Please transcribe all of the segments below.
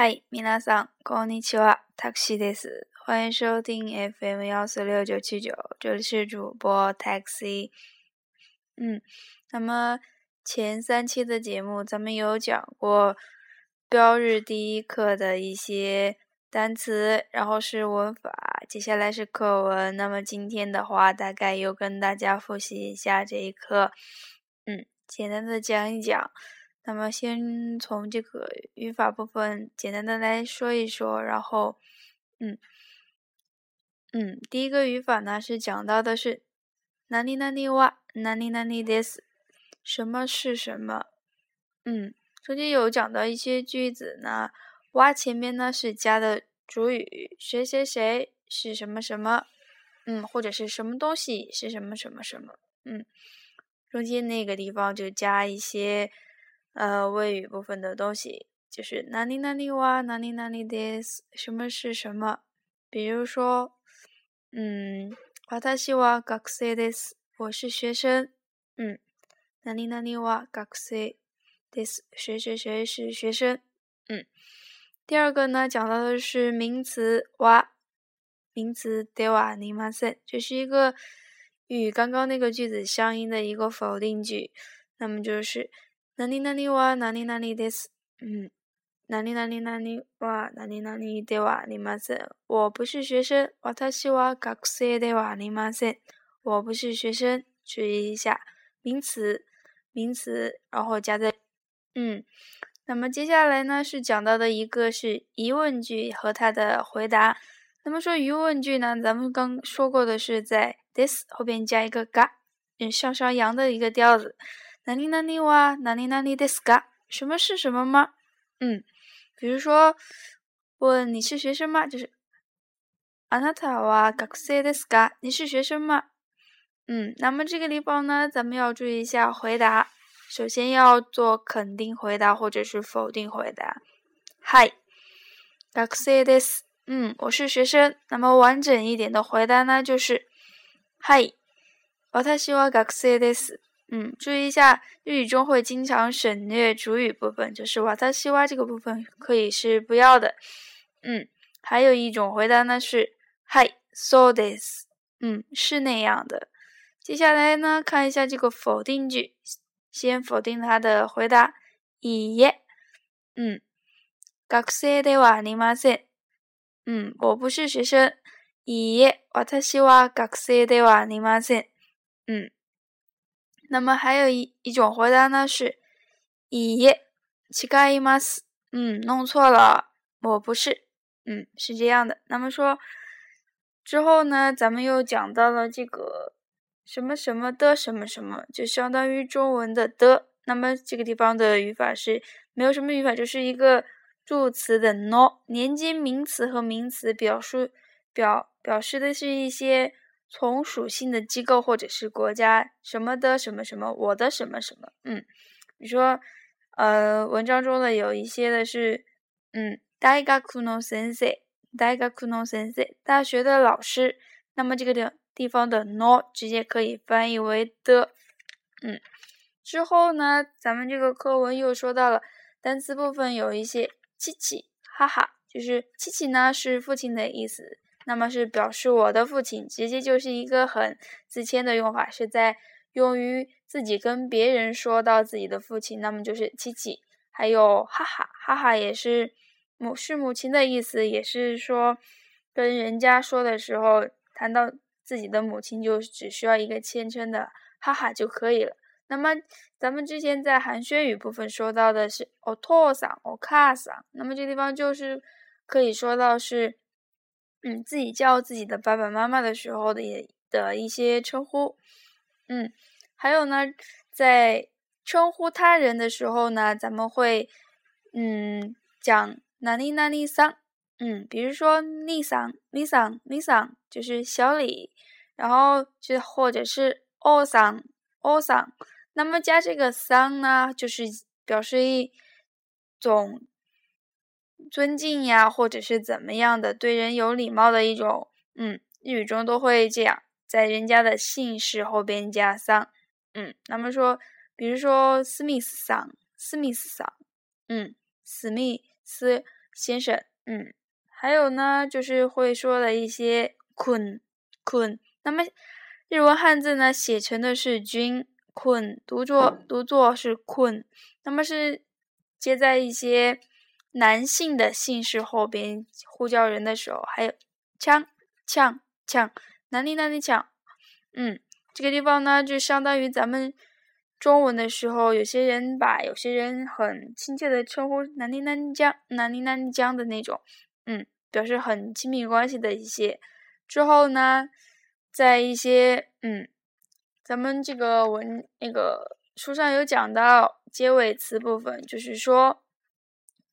嗨，皆さんこんにちは。タクシーです。欢迎收听 FM 幺四六九七九，这里是主播 Taxi。嗯，那么前三期的节目咱们有讲过标日第一课的一些单词，然后是文法，接下来是课文。那么今天的话，大概又跟大家复习一下这一课，嗯，简单的讲一讲。 那么先从这个语法部分简单的来说一说，然后，嗯，嗯，第一个语法呢是讲到的是哪里哪里哇，哪里哪里 this，什么是什么？嗯，中间有讲到一些句子呢，哇前面呢是加的主语，谁谁谁是什么什么，嗯，或者是什么东西是什么什么什么，嗯，中间那个地方就加一些。呃，谓语部分的东西就是哪里哪里哇，哪里哪里 this，什么是什么？比如说，嗯，私は学生です，我是学生。嗯，哪里哪里哇，学生です，谁谁谁是学生。嗯，第二个呢，讲到的是名词哇，名词ではありません，这是一个与刚刚那个句子相应的一个否定句，那么就是。 哪里哪里哇，哪里哪里的是，嗯，哪里哪里哪里哇，哪里哪里的哇，你妈是，我不是学生，我他是哇，学生的哇，你妈是，我不是学生，注意一下。名词，名词，然后加在，嗯，那么接下来呢是讲到的一个是疑问句和它的回答。那么说疑问句呢，咱们刚说过的是在 this 后边加一个嘎，嗯，上上扬的一个调子。哪里哪里哇，哪里哪里的 ska，什么是什么吗？嗯，比如说问你是学生吗？就是あなたは学生ですか？你是学生吗？嗯，那么这个地方呢，咱们要注意一下回答。首先要做肯定回答或者是否定回答。嗨，学生です。嗯，我是学生。那么完整一点的回答呢，就是嗨，私は学生です。 嗯，注意一下，日语中会经常省略主语部分，就是瓦塔西哇这个部分可以是不要的。嗯，还有一种回答呢是嗨，so this，嗯，是那样的。接下来呢，看一下这个否定句，先否定它的回答，いえ，嗯，学生ではありません。嗯，我不是学生。いいえ、私は学生ではありません。嗯。 那么还有一一种回答呢是，以，乞丐伊玛斯，嗯，弄错了，我不是，嗯，是这样的。那么说之后呢，咱们又讲到了这个什么什么的什么什么，就相当于中文的的。那么这个地方的语法是没有什么语法，就是一个助词的 no 连接名词和名词，表述表表示的是一些。从属性的机构或者是国家什么的什么什么，我的什么什么，嗯，比如说，呃，文章中的有一些的是，嗯，大学の先生，大学の先生，大学的老师，那么这个地地方的 no 直接可以翻译为的，嗯，之后呢，咱们这个课文又说到了单词部分有一些七七，哈哈，就是七七呢是父亲的意思。那么是表示我的父亲，直接就是一个很自谦的用法，是在用于自己跟别人说到自己的父亲，那么就是七七，还有哈哈哈哈也是母是母亲的意思，也是说跟人家说的时候谈到自己的母亲，就只需要一个谦称的哈哈就可以了。那么咱们之前在寒暄语部分说到的是お父さん、お母さん，那么这地方就是可以说到是。 嗯，自己叫自己的爸爸妈妈的时候的也的一些称呼，嗯，还有呢，在称呼他人的时候呢，咱们会嗯讲哪里哪里桑，嗯，比如说李桑、李桑、李桑，就是小李，然后就或者是奥桑、奥桑，那么加这个桑呢，就是表示一种。尊敬呀，或者是怎么样的，对人有礼貌的一种，嗯，日语中都会这样，在人家的姓氏后边加桑，嗯，那么说，比如说史密斯桑，史密斯桑，嗯，史密斯先生，嗯，还有呢，就是会说的一些困困。那么日文汉字呢，写成的是君困，读作读作是困。那么是接在一些男性的姓氏后边呼叫人的时候，还有枪枪枪，哪里哪里枪，嗯，这个地方呢，就相当于咱们。中文的时候，有些人把有些人很亲切的称呼“南宁南江”“南宁南江”的那种，嗯，表示很亲密关系的一些。之后呢，在一些嗯，咱们这个文那个书上有讲到结尾词部分，就是说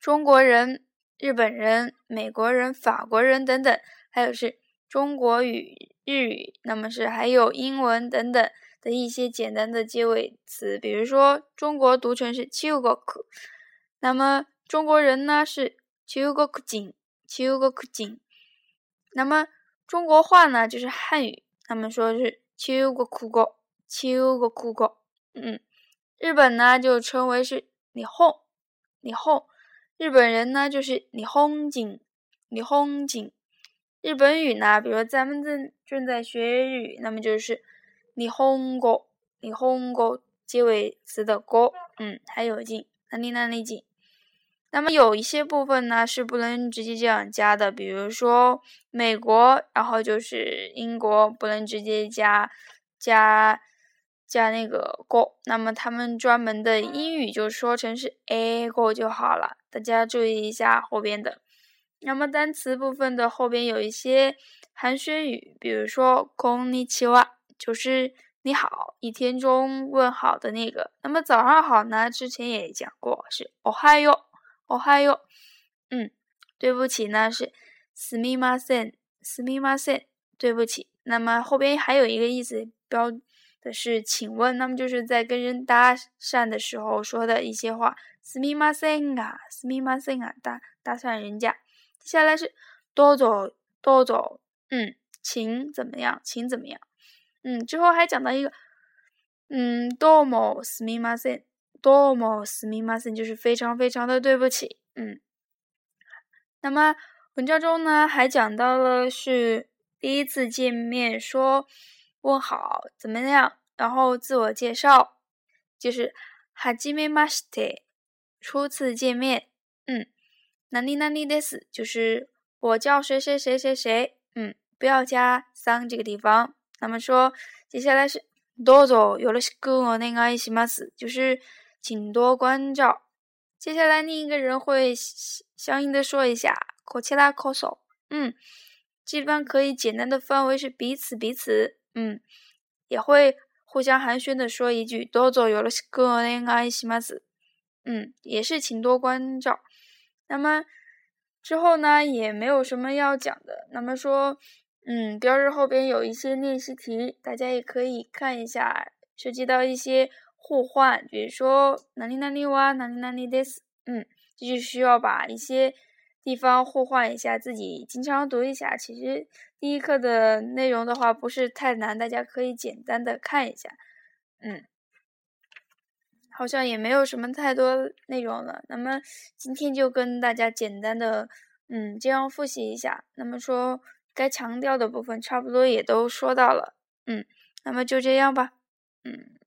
中国人、日本人、美国人、法国人等等，还有是中国语、日语，那么是还有英文等等。的一些简单的结尾词，比如说中国读成是中国，那么中国人呢是中国人，中国人。那么中国话呢就是汉语，他们说是中国国，中国国。嗯，日本呢就称为是你哄，你哄。日本人呢就是你哄景，你哄景。日本语呢，比如咱们正正在学日语，那么就是。你哄过，你哄过结尾词的过，嗯，还有进哪里哪里进。那么有一些部分呢是不能直接这样加的，比如说美国，然后就是英国不能直接加加加那个过，那么他们专门的英语就说成是 a 过就好了。大家注意一下后边的。那么单词部分的后边有一些寒暄语，比如说こんにちは。就是你好，一天中问好的那个。那么早上好呢？之前也讲过，是おはよう，おはよう。嗯，对不起呢是すみません，すみません，对不起。那么后边还有一个意思标 的是请问，那么就是在跟人搭讪的时候说的一些话。すみません啊，すみません啊，搭搭讪人家。接下来是どうぞ，どうぞ。嗯，请怎么样？请怎么样？嗯，之后还讲到一个，嗯，多么すみません，多么すみません，就是非常非常的对不起。嗯，那么文章中呢还讲到了是第一次见面说 问好怎么样，然后自我介绍就是はじめまして，初次见面。嗯，哪里哪里です就是我叫谁谁谁谁谁。嗯，不要加桑这个地方。那么说，接下来是多走有了跟我那个一起吗？死就是请多关照。接下来另一个人会相应的说一下，口气拉口手，嗯，基本上可以简单的翻为是彼此彼此， 嗯，也会互相寒暄的说一句多走有了跟我那个一起吗？死，嗯，也是请多关照。那么之后呢，也没有什么要讲的。那么说。嗯，标志后边有一些练习题，大家也可以看一下，涉及到一些互换，比如说哪里哪里哇，哪里哪里 this，嗯，就需要把一些地方互换一下，自己经常读一下。其实第一课的内容的话不是太难，大家可以简单的看一下，嗯，好像也没有什么太多内容了。那么今天就跟大家简单的，嗯，这样复习一下。那么说。该强调的部分差不多也都说到了，嗯，那么就这样吧，嗯。